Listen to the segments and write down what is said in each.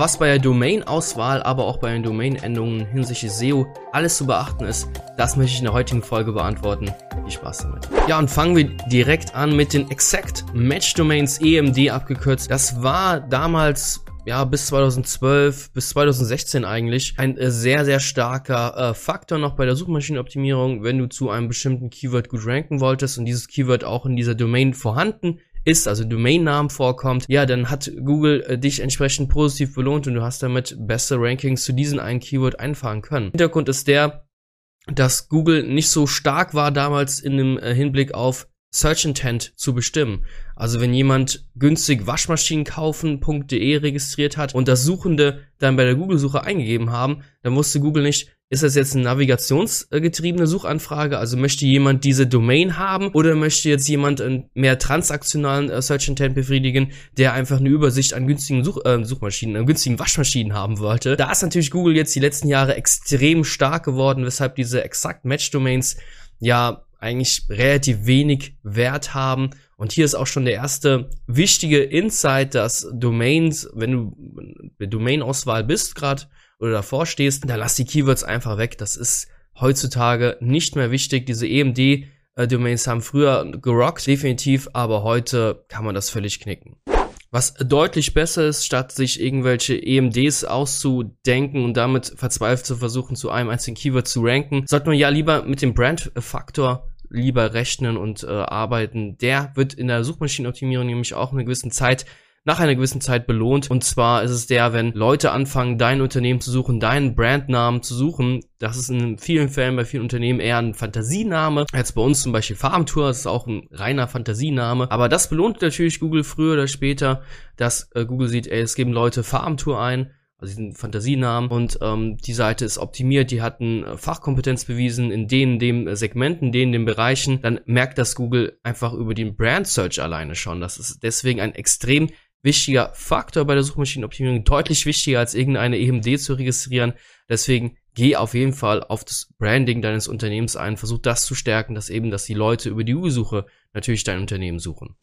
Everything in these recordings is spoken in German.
Was bei der Domain-Auswahl, aber auch bei den Domain-Endungen hinsichtlich SEO alles zu beachten ist, das möchte ich in der heutigen Folge beantworten. Viel Spaß damit. Ja, und fangen wir direkt an mit den Exact Match Domains EMD abgekürzt. Das war damals ja, bis 2012, bis 2016 eigentlich, ein äh, sehr, sehr starker äh, Faktor noch bei der Suchmaschinenoptimierung, wenn du zu einem bestimmten Keyword gut ranken wolltest und dieses Keyword auch in dieser Domain vorhanden ist, also Domainnamen vorkommt, ja, dann hat Google äh, dich entsprechend positiv belohnt und du hast damit bessere Rankings zu diesem einen Keyword einfahren können. Hintergrund ist der, dass Google nicht so stark war damals in dem äh, Hinblick auf Search Intent zu bestimmen. Also wenn jemand günstig Waschmaschinen kaufen.de registriert hat und das Suchende dann bei der Google-Suche eingegeben haben, dann wusste Google nicht, ist das jetzt eine navigationsgetriebene Suchanfrage? Also möchte jemand diese Domain haben oder möchte jetzt jemand einen mehr transaktionalen äh, Search Intent befriedigen, der einfach eine Übersicht an günstigen Such äh, Suchmaschinen, an günstigen Waschmaschinen haben wollte? Da ist natürlich Google jetzt die letzten Jahre extrem stark geworden, weshalb diese exakt Match Domains ja eigentlich relativ wenig Wert haben. Und hier ist auch schon der erste wichtige Insight, dass Domains, wenn du Domain-Auswahl bist gerade oder davor stehst, da lass die Keywords einfach weg. Das ist heutzutage nicht mehr wichtig. Diese EMD-Domains haben früher gerockt, definitiv, aber heute kann man das völlig knicken. Was deutlich besser ist, statt sich irgendwelche EMDs auszudenken und damit verzweifelt zu versuchen, zu einem einzigen Keyword zu ranken, sollte man ja lieber mit dem Brand-Faktor lieber rechnen und äh, arbeiten. Der wird in der Suchmaschinenoptimierung nämlich auch in einer gewissen Zeit nach einer gewissen Zeit belohnt. Und zwar ist es der, wenn Leute anfangen, dein Unternehmen zu suchen, deinen Brandnamen zu suchen. Das ist in vielen Fällen bei vielen Unternehmen eher ein Fantasiename. Jetzt bei uns zum Beispiel Farmtour, das ist auch ein reiner Fantasiename. Aber das belohnt natürlich Google früher oder später, dass äh, Google sieht, ey, es geben Leute Farmtour ein also diesen Fantasienamen und ähm, die Seite ist optimiert, die hatten äh, Fachkompetenz bewiesen in den dem Segmenten, denen den Bereichen, dann merkt das Google einfach über den Brand Search alleine schon. Das ist deswegen ein extrem wichtiger Faktor bei der Suchmaschinenoptimierung, deutlich wichtiger als irgendeine EMD zu registrieren. Deswegen geh auf jeden Fall auf das Branding deines Unternehmens ein, versuch das zu stärken, dass eben, dass die Leute über die Google-Suche natürlich dein Unternehmen suchen.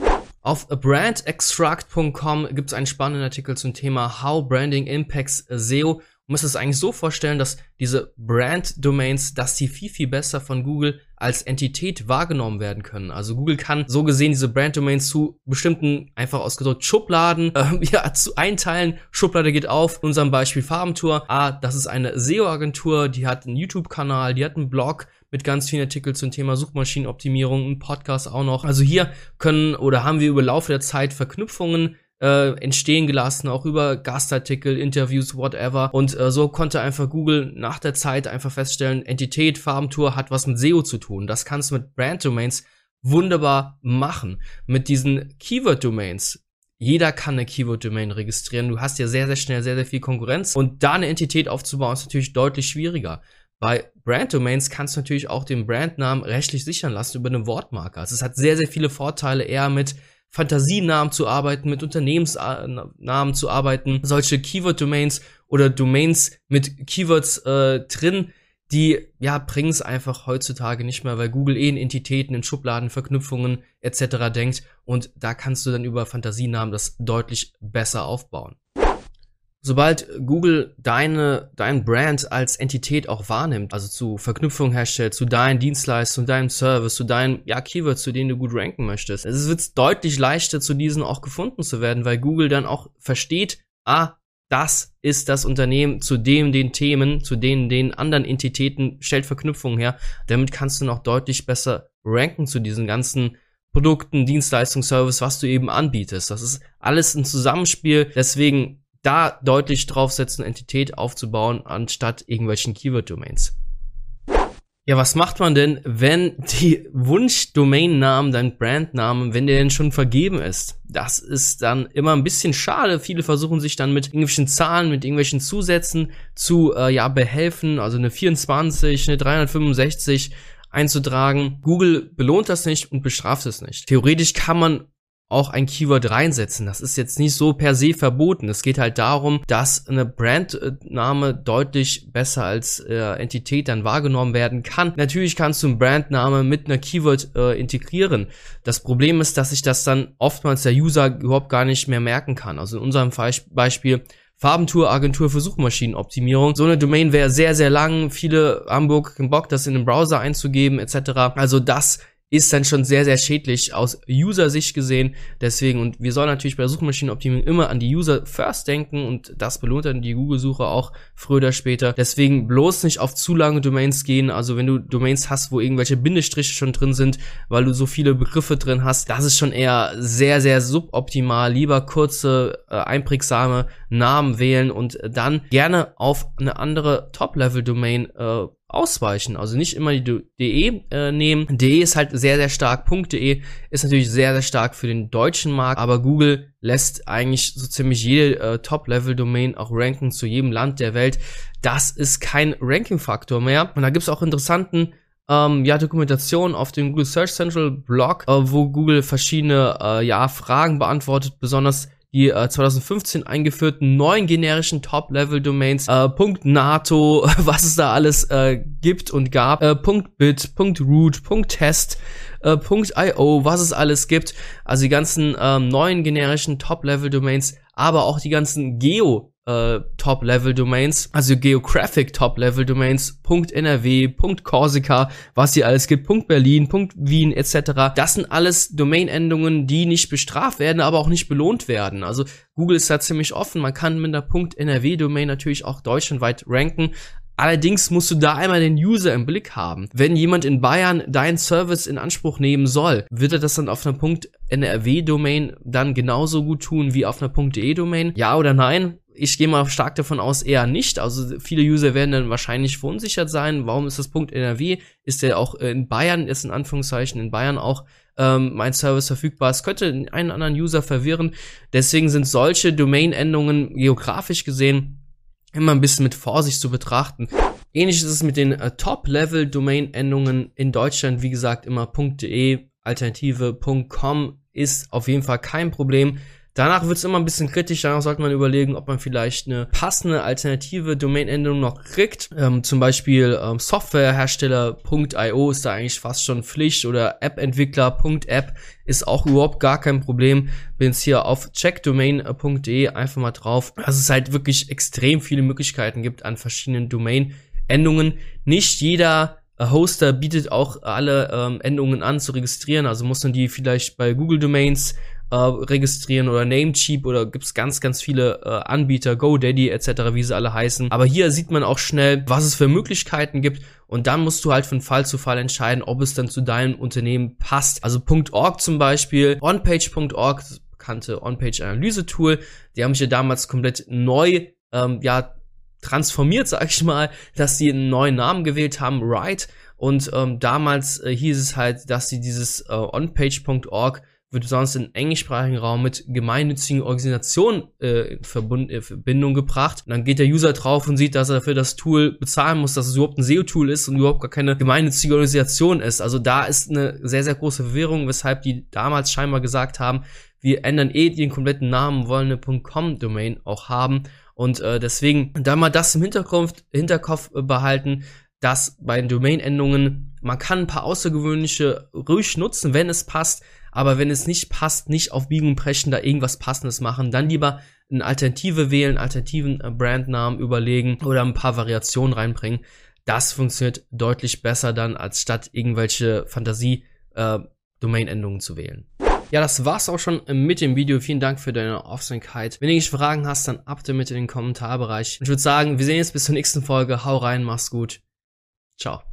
Auf brandextract.com gibt es einen spannenden Artikel zum Thema How Branding Impacts SEO. Man muss es eigentlich so vorstellen, dass diese Brand-Domains, dass die viel, viel besser von Google als Entität wahrgenommen werden können. Also Google kann so gesehen diese Brand-Domains zu bestimmten, einfach ausgedrückt, Schubladen, äh, ja, zu einteilen. Schublade geht auf, in unserem Beispiel Farbentour. Ah, das ist eine SEO-Agentur, die hat einen YouTube-Kanal, die hat einen Blog, mit ganz vielen Artikeln zum Thema Suchmaschinenoptimierung, ein Podcast auch noch. Also hier können oder haben wir über Laufe der Zeit Verknüpfungen äh, entstehen gelassen, auch über Gastartikel, Interviews, whatever. Und äh, so konnte einfach Google nach der Zeit einfach feststellen, Entität, Farbentour hat was mit SEO zu tun. Das kannst du mit Brand Domains wunderbar machen. Mit diesen Keyword Domains. Jeder kann eine Keyword Domain registrieren. Du hast ja sehr, sehr schnell sehr, sehr viel Konkurrenz. Und da eine Entität aufzubauen, ist natürlich deutlich schwieriger. Bei Brand Domains kannst du natürlich auch den Brandnamen rechtlich sichern lassen über eine Wortmarke. Also es hat sehr, sehr viele Vorteile, eher mit Fantasienamen zu arbeiten, mit Unternehmensnamen zu arbeiten, solche Keyword-Domains oder Domains mit Keywords äh, drin, die ja bringen es einfach heutzutage nicht mehr, weil Google eh in Entitäten, in Schubladen, Verknüpfungen etc. denkt und da kannst du dann über Fantasienamen das deutlich besser aufbauen. Sobald Google deine, dein Brand als Entität auch wahrnimmt, also zu Verknüpfungen herstellt, zu deinen Dienstleistungen, deinem Service, zu deinen ja, Keywords, zu denen du gut ranken möchtest, es wird deutlich leichter, zu diesen auch gefunden zu werden, weil Google dann auch versteht, ah, das ist das Unternehmen zu dem, den Themen, zu denen, den anderen Entitäten stellt Verknüpfungen her. Damit kannst du noch deutlich besser ranken zu diesen ganzen Produkten, Dienstleistungen, Service, was du eben anbietest. Das ist alles ein Zusammenspiel. Deswegen da deutlich draufsetzen, Entität aufzubauen, anstatt irgendwelchen Keyword-Domains. Ja, was macht man denn, wenn die Wunsch-Domain-Namen, dein Brandnamen, wenn der denn schon vergeben ist? Das ist dann immer ein bisschen schade. Viele versuchen sich dann mit irgendwelchen Zahlen, mit irgendwelchen Zusätzen zu äh, ja behelfen, also eine 24, eine 365 einzutragen. Google belohnt das nicht und bestraft es nicht. Theoretisch kann man auch ein Keyword reinsetzen. Das ist jetzt nicht so per se verboten. Es geht halt darum, dass eine Brandname deutlich besser als äh, Entität dann wahrgenommen werden kann. Natürlich kannst du einen Brandname mit einer Keyword äh, integrieren. Das Problem ist, dass sich das dann oftmals der User überhaupt gar nicht mehr merken kann. Also in unserem Beispiel Farbentour Agentur für Suchmaschinenoptimierung. So eine Domain wäre sehr, sehr lang. Viele haben Bock, das in den Browser einzugeben etc. Also das ist dann schon sehr, sehr schädlich aus User-Sicht gesehen. Deswegen, und wir sollen natürlich bei der Suchmaschinenoptimierung immer an die User first denken und das belohnt dann die Google-Suche auch früher oder später. Deswegen bloß nicht auf zu lange Domains gehen. Also wenn du Domains hast, wo irgendwelche Bindestriche schon drin sind, weil du so viele Begriffe drin hast, das ist schon eher sehr, sehr suboptimal. Lieber kurze, äh, einprägsame Namen wählen und dann gerne auf eine andere Top-Level-Domain äh, ausweichen. Also nicht immer die DE äh, nehmen. DE ist halt sehr, sehr stark. .de ist natürlich sehr, sehr stark für den deutschen Markt, aber Google lässt eigentlich so ziemlich jede äh, Top-Level-Domain auch ranken zu jedem Land der Welt. Das ist kein Ranking-Faktor mehr. Und da gibt's auch interessanten ähm, ja, Dokumentation auf dem Google Search Central Blog, äh, wo Google verschiedene äh, ja, Fragen beantwortet, besonders die äh, 2015 eingeführten neuen generischen Top-Level-Domains, äh, .nato, was es da alles äh, gibt und gab, äh, .bit, .root, .test, äh, .io, was es alles gibt, also die ganzen ähm, neuen generischen Top-Level-Domains, aber auch die ganzen Geo äh, Top-Level-Domains, also Geographic Top-Level-Domains, .nrw, .corsica, was hier alles gibt, .berlin, .wien etc. Das sind alles Domain-Endungen, die nicht bestraft werden, aber auch nicht belohnt werden. Also Google ist da ziemlich offen, man kann mit der .nrw-Domain natürlich auch deutschlandweit ranken, Allerdings musst du da einmal den User im Blick haben. Wenn jemand in Bayern deinen Service in Anspruch nehmen soll, wird er das dann auf einer .nrw-Domain dann genauso gut tun wie auf einer .de-Domain? Ja oder nein? ich gehe mal stark davon aus, eher nicht. Also viele User werden dann wahrscheinlich verunsichert sein. Warum ist das Punkt NRW? Ist der auch in Bayern, ist in Anführungszeichen in Bayern auch ähm, mein Service verfügbar? Es könnte einen anderen User verwirren. Deswegen sind solche Domain-Endungen geografisch gesehen immer ein bisschen mit Vorsicht zu betrachten. Ähnlich ist es mit den äh, Top-Level-Domain-Endungen in Deutschland. Wie gesagt, immer .de, Alternative .com ist auf jeden Fall kein Problem. Danach wird es immer ein bisschen kritisch, danach sollte man überlegen, ob man vielleicht eine passende alternative Domain-Endung noch kriegt. Ähm, zum Beispiel ähm, Softwarehersteller.io ist da eigentlich fast schon Pflicht oder App-Entwickler.app ist auch überhaupt gar kein Problem. Bin jetzt hier auf checkdomain.de einfach mal drauf. Also es halt wirklich extrem viele Möglichkeiten gibt an verschiedenen Domain-Endungen. Nicht jeder äh, Hoster bietet auch alle ähm, Endungen an zu registrieren, also muss man die vielleicht bei Google Domains äh, registrieren oder Namecheap oder gibt's ganz, ganz viele äh, Anbieter, GoDaddy etc., wie sie alle heißen. Aber hier sieht man auch schnell, was es für Möglichkeiten gibt und dann musst du halt von Fall zu Fall entscheiden, ob es dann zu deinem Unternehmen passt. Also .org zum Beispiel, onpage.org, bekannte On-Page-Analyse-Tool, die haben sich ja damals komplett neu, ähm, ja, transformiert, sag ich mal, dass sie einen neuen Namen gewählt haben, Right. Und ähm, damals äh, hieß es halt, dass sie dieses äh, onpage.org wird besonders im englischsprachigen Raum mit gemeinnützigen Organisationen äh, in, in Verbindung gebracht. Und dann geht der User drauf und sieht, dass er für das Tool bezahlen muss, dass es überhaupt ein SEO-Tool ist und überhaupt gar keine gemeinnützige Organisation ist. Also da ist eine sehr, sehr große Verwirrung, weshalb die damals scheinbar gesagt haben, wir ändern eh den kompletten Namen, wollen eine .com-Domain auch haben. Und äh, deswegen da mal das im Hinterkopf, Hinterkopf behalten, dass bei Domain-Endungen man kann ein paar außergewöhnliche ruhig nutzen, wenn es passt, aber wenn es nicht passt, nicht auf Biegen und Brechen da irgendwas Passendes machen, dann lieber eine Alternative wählen, alternativen äh, Brandnamen überlegen oder ein paar Variationen reinbringen. Das funktioniert deutlich besser dann, als statt irgendwelche Fantasie-Domain-Endungen äh, zu wählen. Ja, das war's auch schon mit dem Video. Vielen Dank für deine Aufmerksamkeit. Wenn du irgendwelche Fragen hast, dann ab damit in den Kommentarbereich. Ich würde sagen, wir sehen uns bis zur nächsten Folge. Hau rein, mach's gut. Ciao.